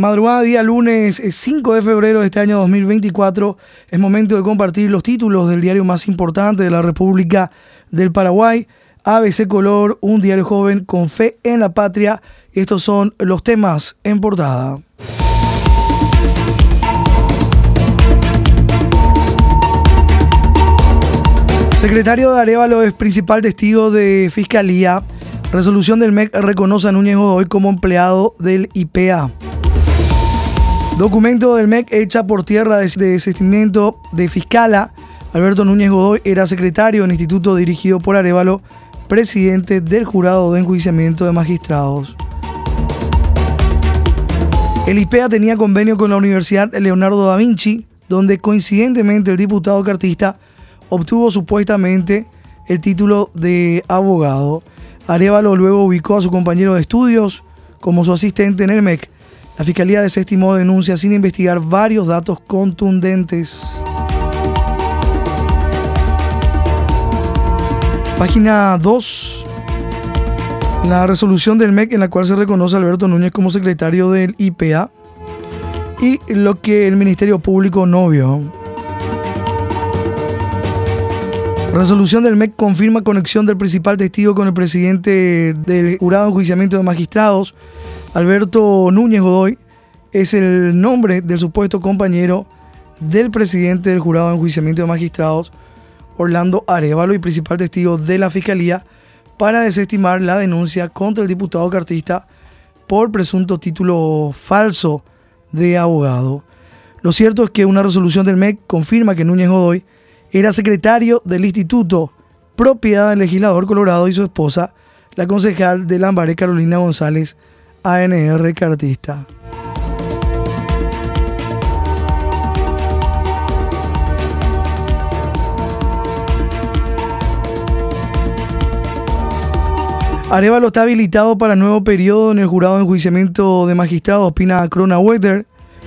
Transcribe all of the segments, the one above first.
Madrugada día lunes 5 de febrero de este año 2024 es momento de compartir los títulos del diario más importante de la República del Paraguay, ABC Color, un diario joven con fe en la patria. Estos son los temas en portada. Secretario de es principal testigo de Fiscalía. Resolución del MEC reconoce a Núñez Godoy como empleado del IPA. Documento del MEC hecha por tierra de desistimiento de Fiscala. Alberto Núñez Godoy era secretario del instituto dirigido por Arevalo, presidente del jurado de enjuiciamiento de magistrados. El IPEA tenía convenio con la Universidad Leonardo da Vinci, donde coincidentemente el diputado cartista obtuvo supuestamente el título de abogado. Arevalo luego ubicó a su compañero de estudios como su asistente en el MEC. La Fiscalía desestimó denuncias sin investigar varios datos contundentes. Página 2. La resolución del MEC en la cual se reconoce a Alberto Núñez como secretario del IPA y lo que el Ministerio Público no vio. Resolución del MEC confirma conexión del principal testigo con el presidente del jurado de enjuiciamiento de magistrados, Alberto Núñez Godoy, es el nombre del supuesto compañero del presidente del jurado de enjuiciamiento de magistrados, Orlando Arevalo, y principal testigo de la Fiscalía para desestimar la denuncia contra el diputado cartista por presunto título falso de abogado. Lo cierto es que una resolución del MEC confirma que Núñez Godoy era secretario del instituto, propiedad del legislador Colorado y su esposa, la concejal de Lambaré Carolina González, ANR Cartista. Arevalo está habilitado para nuevo periodo en el jurado de enjuiciamiento de magistrados, opina Crona.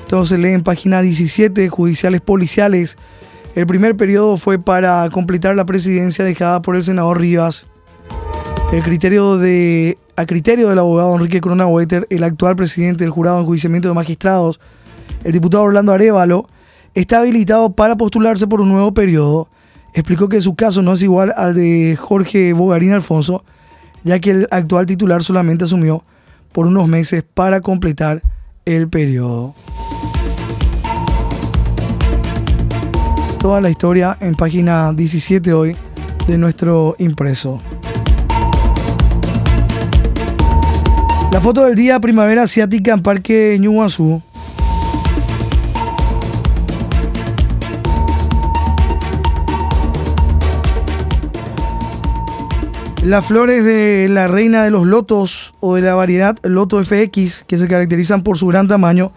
Todo se lee en página 17, judiciales policiales el primer periodo fue para completar la presidencia dejada por el senador Rivas. El criterio de, a criterio del abogado Enrique Cronaueter, el actual presidente del jurado de enjuiciamiento de magistrados, el diputado Orlando Arevalo, está habilitado para postularse por un nuevo periodo. Explicó que su caso no es igual al de Jorge Bogarín Alfonso, ya que el actual titular solamente asumió por unos meses para completar el periodo. toda la historia en página 17 hoy de nuestro impreso. La foto del día primavera asiática en Parque Ñuguazú. Las flores de la reina de los lotos o de la variedad Loto FX, que se caracterizan por su gran tamaño,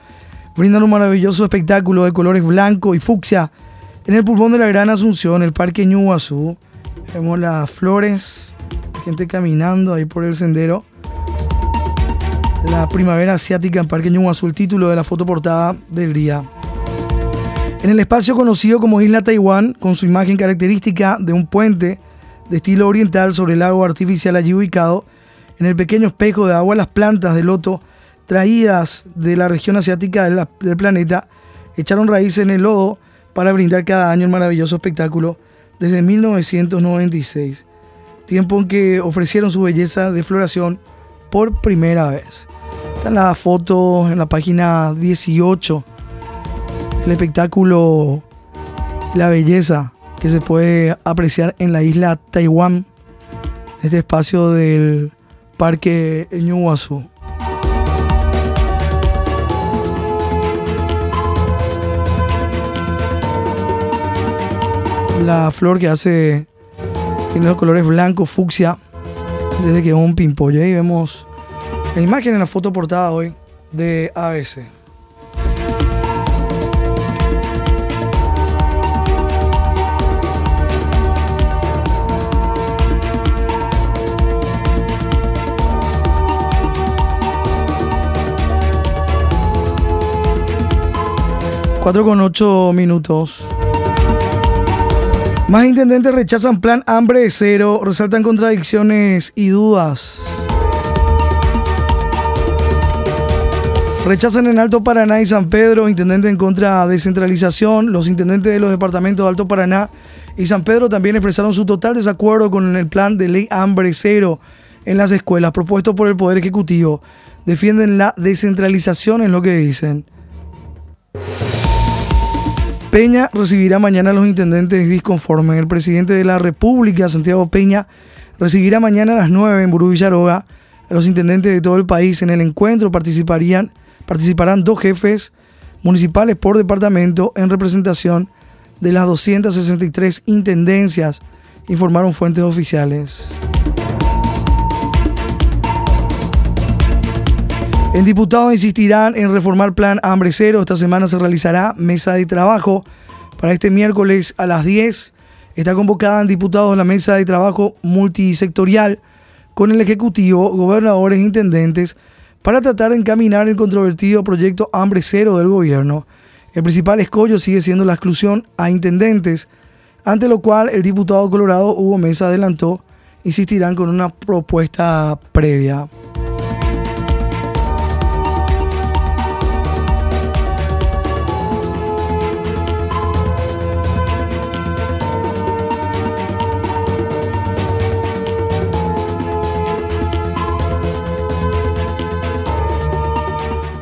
brindan un maravilloso espectáculo de colores blanco y fucsia en el pulmón de la Gran Asunción, el Parque Ñuguazú, vemos las flores, gente caminando ahí por el sendero. La primavera asiática en Parque Ñuguazú, el título de la foto portada del día. En el espacio conocido como Isla Taiwán, con su imagen característica de un puente de estilo oriental sobre el lago artificial allí ubicado, en el pequeño espejo de agua las plantas de loto traídas de la región asiática del planeta echaron raíces en el lodo para brindar cada año el maravilloso espectáculo desde 1996, tiempo en que ofrecieron su belleza de floración por primera vez. Está la foto en la página 18, el espectáculo, la belleza que se puede apreciar en la isla Taiwán, este espacio del Parque Ñuguazú. la flor que hace, tiene los colores blanco, fucsia, desde que es un pimpollo. Ahí vemos la imagen en la foto portada hoy de ABC. Cuatro con ocho minutos. Más intendentes rechazan plan hambre cero, resaltan contradicciones y dudas. Rechazan en Alto Paraná y San Pedro, intendente en contra de descentralización. Los intendentes de los departamentos de Alto Paraná y San Pedro también expresaron su total desacuerdo con el plan de ley hambre cero en las escuelas propuesto por el Poder Ejecutivo. Defienden la descentralización en lo que dicen. Peña recibirá mañana a los intendentes disconformes. El presidente de la República, Santiago Peña, recibirá mañana a las 9 en Burú Villaroga los intendentes de todo el país. En el encuentro participarían participarán dos jefes municipales por departamento en representación de las 263 intendencias, informaron fuentes oficiales. En diputados insistirán en reformar plan hambre cero. Esta semana se realizará mesa de trabajo para este miércoles a las 10. Está convocada en diputados la mesa de trabajo multisectorial con el Ejecutivo, gobernadores intendentes para tratar de encaminar el controvertido proyecto Hambre Cero del gobierno. El principal escollo sigue siendo la exclusión a intendentes, ante lo cual el diputado colorado Hugo Mesa adelantó insistirán con una propuesta previa.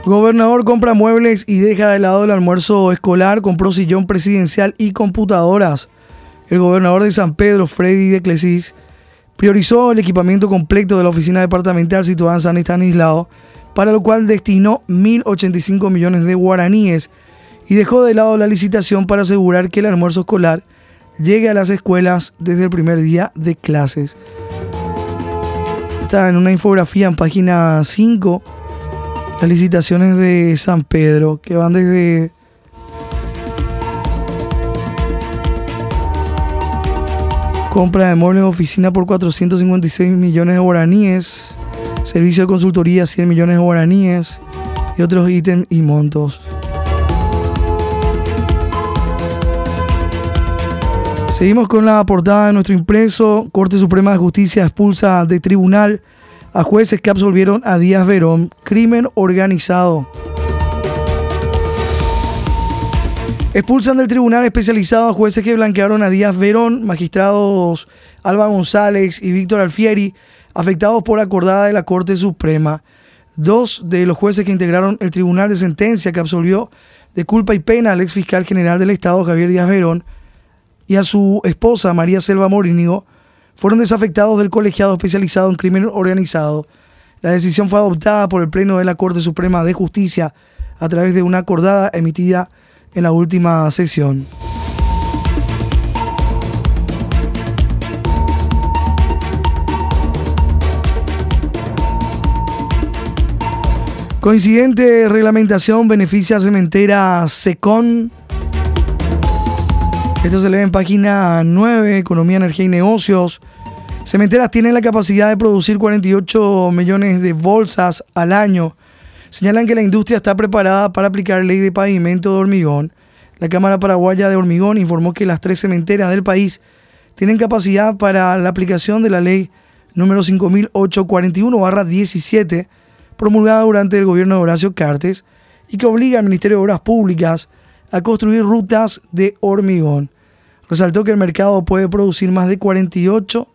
Gobernador compra muebles y deja de lado el almuerzo escolar, compró sillón presidencial y computadoras. El gobernador de San Pedro, Freddy de Clesis, priorizó el equipamiento completo de la oficina departamental situada en San Estanislao, para lo cual destinó 1.085 millones de guaraníes y dejó de lado la licitación para asegurar que el almuerzo escolar llegue a las escuelas desde el primer día de clases. Está en una infografía en página 5 las licitaciones de San Pedro, que van desde compra de muebles de oficina por 456 millones de guaraníes, servicio de consultoría 100 millones de guaraníes y otros ítems y montos. Seguimos con la portada de nuestro impreso. Corte Suprema de Justicia expulsa de tribunal a jueces que absolvieron a Díaz Verón, crimen organizado. Expulsan del tribunal especializado a jueces que blanquearon a Díaz Verón, magistrados Alba González y Víctor Alfieri, afectados por acordada de la Corte Suprema. Dos de los jueces que integraron el tribunal de sentencia que absolvió de culpa y pena al ex fiscal general del Estado, Javier Díaz Verón, y a su esposa, María Selva Morínigo, fueron desafectados del colegiado especializado en crimen organizado. La decisión fue adoptada por el Pleno de la Corte Suprema de Justicia a través de una acordada emitida en la última sesión. Coincidente reglamentación beneficia cementera SECON. Esto se lee en página 9, Economía, Energía y Negocios. Cementeras tienen la capacidad de producir 48 millones de bolsas al año. Señalan que la industria está preparada para aplicar ley de pavimento de hormigón. La Cámara Paraguaya de Hormigón informó que las tres cementeras del país tienen capacidad para la aplicación de la ley número 5841-17, promulgada durante el gobierno de Horacio Cartes, y que obliga al Ministerio de Obras Públicas a construir rutas de hormigón. Resaltó que el mercado puede producir más de 48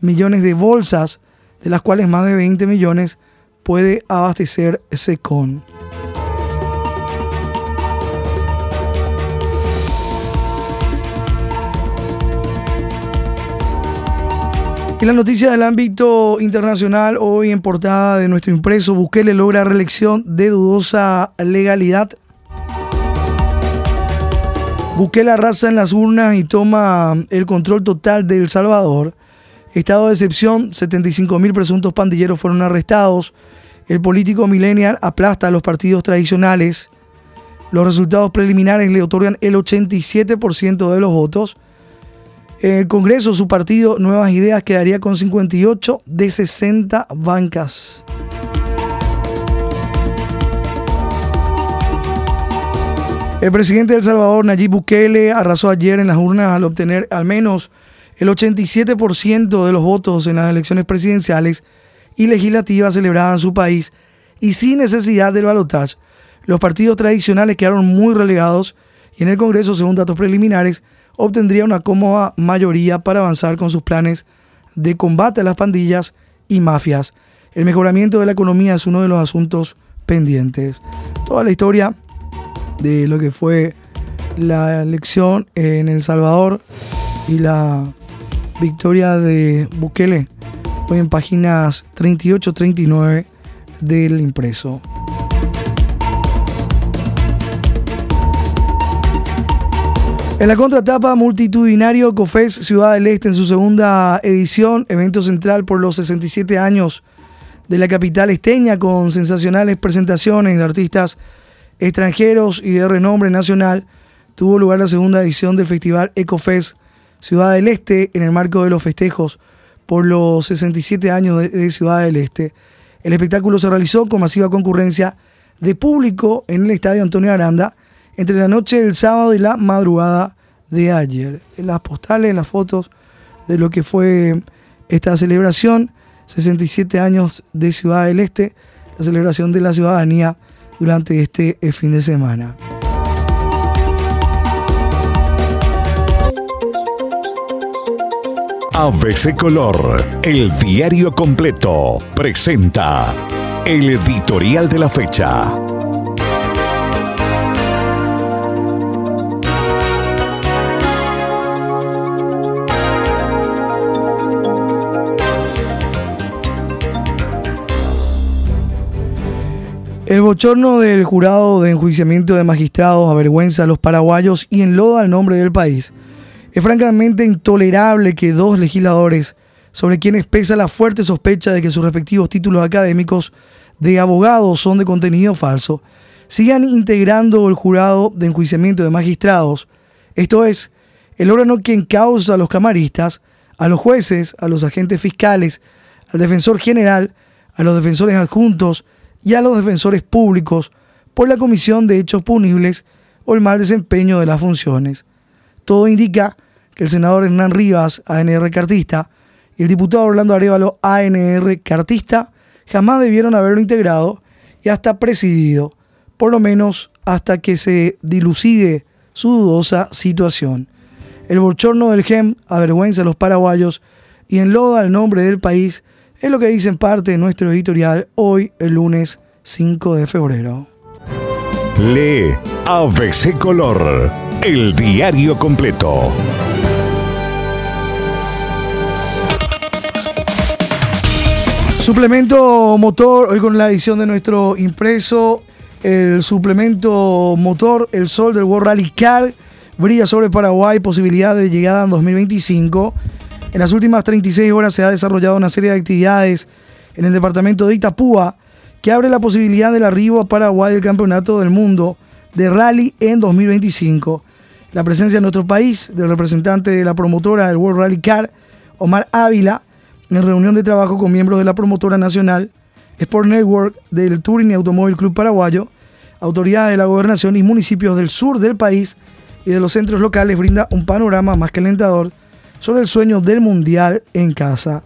millones de bolsas, de las cuales más de 20 millones puede abastecer Secon. Y la noticia del ámbito internacional, hoy en portada de nuestro impreso, Bukele logra reelección de dudosa legalidad Bukele arrasa en las urnas y toma el control total de El Salvador. Estado de excepción, 75 mil presuntos pandilleros fueron arrestados. El político millennial aplasta a los partidos tradicionales. Los resultados preliminares le otorgan el 87% de los votos. En el Congreso, su partido Nuevas Ideas quedaría con 58 de 60 bancas. El presidente de El Salvador, Nayib Bukele, arrasó ayer en las urnas al obtener al menos el 87% de los votos en las elecciones presidenciales y legislativas celebradas en su país y sin necesidad del balotaje, los partidos tradicionales quedaron muy relegados y en el Congreso, según datos preliminares, obtendría una cómoda mayoría para avanzar con sus planes de combate a las pandillas y mafias. El mejoramiento de la economía es uno de los asuntos pendientes. Toda la historia de lo que fue la elección en El Salvador y la victoria de Bukele hoy en páginas 38-39 del impreso. En la contratapa multitudinario COFES Ciudad del Este en su segunda edición, evento central por los 67 años de la capital esteña con sensacionales presentaciones de artistas extranjeros y de renombre nacional, tuvo lugar la segunda edición del festival EcoFest Ciudad del Este en el marco de los festejos por los 67 años de, Ciudad del Este. El espectáculo se realizó con masiva concurrencia de público en el Estadio Antonio Aranda entre la noche del sábado y la madrugada de ayer. En las postales, las fotos de lo que fue esta celebración, 67 años de Ciudad del Este, la celebración de la ciudadanía durante este eh, fin de semana. ABC Color, el diario completo, presenta el editorial de la fecha. El bochorno del jurado de enjuiciamiento de magistrados avergüenza a los paraguayos y enloda el nombre del país. Es francamente intolerable que dos legisladores, sobre quienes pesa la fuerte sospecha de que sus respectivos títulos académicos de abogados son de contenido falso, sigan integrando el jurado de enjuiciamiento de magistrados, esto es, el órgano que encausa a los camaristas, a los jueces, a los agentes fiscales, al defensor general, a los defensores adjuntos, y a los defensores públicos por la comisión de hechos punibles o el mal desempeño de las funciones. Todo indica que el senador Hernán Rivas, ANR cartista, y el diputado Orlando Arevalo, ANR cartista, jamás debieron haberlo integrado y hasta presidido, por lo menos hasta que se dilucide su dudosa situación. El bochorno del GEM avergüenza a los paraguayos y enloda el nombre del país es lo que dice en parte de nuestro editorial hoy, el lunes 5 de febrero. Lee ABC Color, el diario completo. Suplemento motor, hoy con la edición de nuestro impreso, el suplemento motor, el sol del World Rally Car, brilla sobre Paraguay, posibilidad de llegada en 2025. En las últimas 36 horas se ha desarrollado una serie de actividades en el departamento de Itapúa que abre la posibilidad del arribo a Paraguay del Campeonato del Mundo de Rally en 2025. La presencia en nuestro país del representante de la promotora del World Rally Car, Omar Ávila, en reunión de trabajo con miembros de la promotora nacional Sport Network del Touring y Automóvil Club Paraguayo, autoridades de la gobernación y municipios del sur del país y de los centros locales brinda un panorama más que alentador sobre el sueño del Mundial en casa.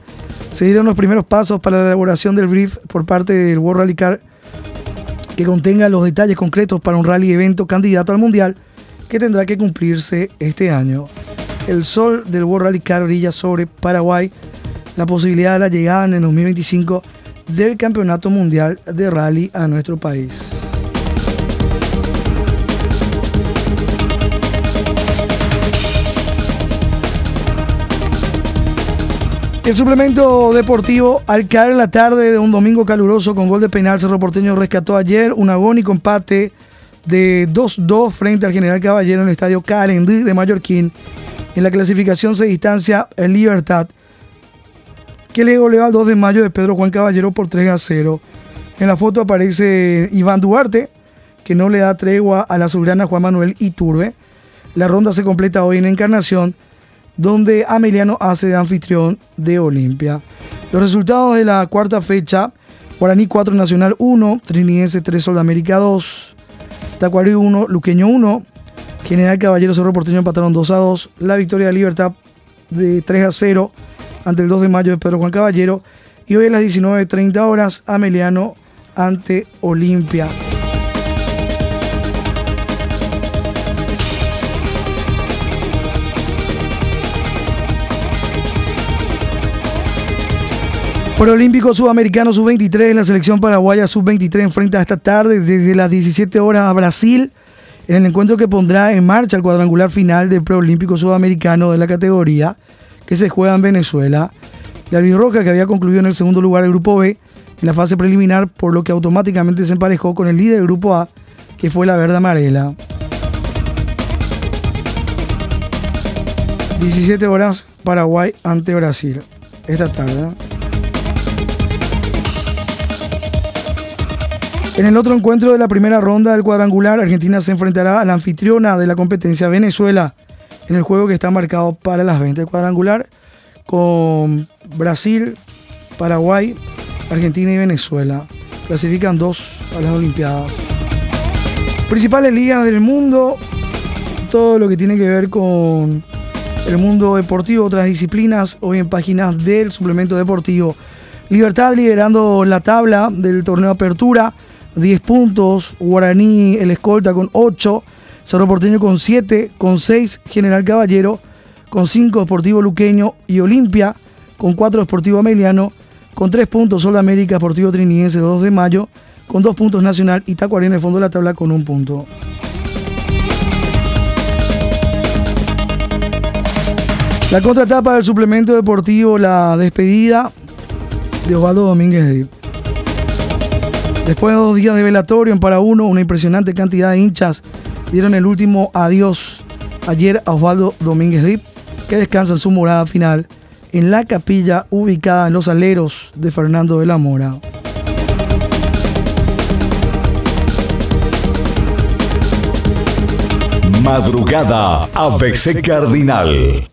Se dieron los primeros pasos para la elaboración del brief por parte del World Rally Car que contenga los detalles concretos para un rally evento candidato al Mundial que tendrá que cumplirse este año. El sol del World Rally Car brilla sobre Paraguay, la posibilidad de la llegada en el 2025 del Campeonato Mundial de Rally a nuestro país. El suplemento deportivo, al caer en la tarde de un domingo caluroso con gol de penal, Cerro Porteño rescató ayer un agónico empate de 2-2 frente al General Caballero en el estadio Calendí de Mallorquín. En la clasificación se distancia el Libertad, que le goleó al 2 de mayo de Pedro Juan Caballero por 3 a 0. En la foto aparece Iván Duarte, que no le da tregua a la azulgrana Juan Manuel Iturbe. La ronda se completa hoy en Encarnación donde Ameliano hace de anfitrión de Olimpia. Los resultados de la cuarta fecha, Guaraní 4, Nacional 1, Trinidense 3, Sol de América 2, Tacuarí 1, Luqueño 1, General Caballero Cerro Porteño empataron 2 a 2, la victoria de Libertad de 3 a 0 ante el 2 de mayo de Pedro Juan Caballero y hoy a las 19.30 horas Ameliano ante Olimpia. Olímpico Sudamericano Sub-23, la selección paraguaya Sub-23 enfrenta esta tarde desde las 17 horas a Brasil en el encuentro que pondrá en marcha el cuadrangular final del Preolímpico Sudamericano de la categoría que se juega en Venezuela. La Albirroja que había concluido en el segundo lugar del Grupo B en la fase preliminar, por lo que automáticamente se emparejó con el líder del Grupo A, que fue la Verde Amarela. 17 horas Paraguay ante Brasil esta tarde. En el otro encuentro de la primera ronda del cuadrangular, Argentina se enfrentará a la anfitriona de la competencia Venezuela en el juego que está marcado para las 20 del cuadrangular con Brasil, Paraguay, Argentina y Venezuela. Clasifican dos a las Olimpiadas. Principales ligas del mundo, todo lo que tiene que ver con el mundo deportivo, otras disciplinas, hoy en páginas del suplemento deportivo. Libertad liderando la tabla del torneo Apertura 10 puntos, Guaraní el escolta con 8, Cerro Porteño con 7, con 6 General Caballero, con 5 Deportivo Luqueño y Olimpia, con 4 Deportivo Ameliano, con 3 puntos Sol de América, Deportivo Triniense 2 de mayo, con 2 puntos Nacional y Tacuarí en el fondo de la tabla con 1 punto. La contratapa del suplemento deportivo, la despedida de Osvaldo Domínguez Después de dos días de velatorio en para uno, una impresionante cantidad de hinchas dieron el último adiós ayer a Osvaldo Domínguez Dip, que descansa en su morada final en la capilla ubicada en los aleros de Fernando de la Mora. Madrugada ABC Cardinal.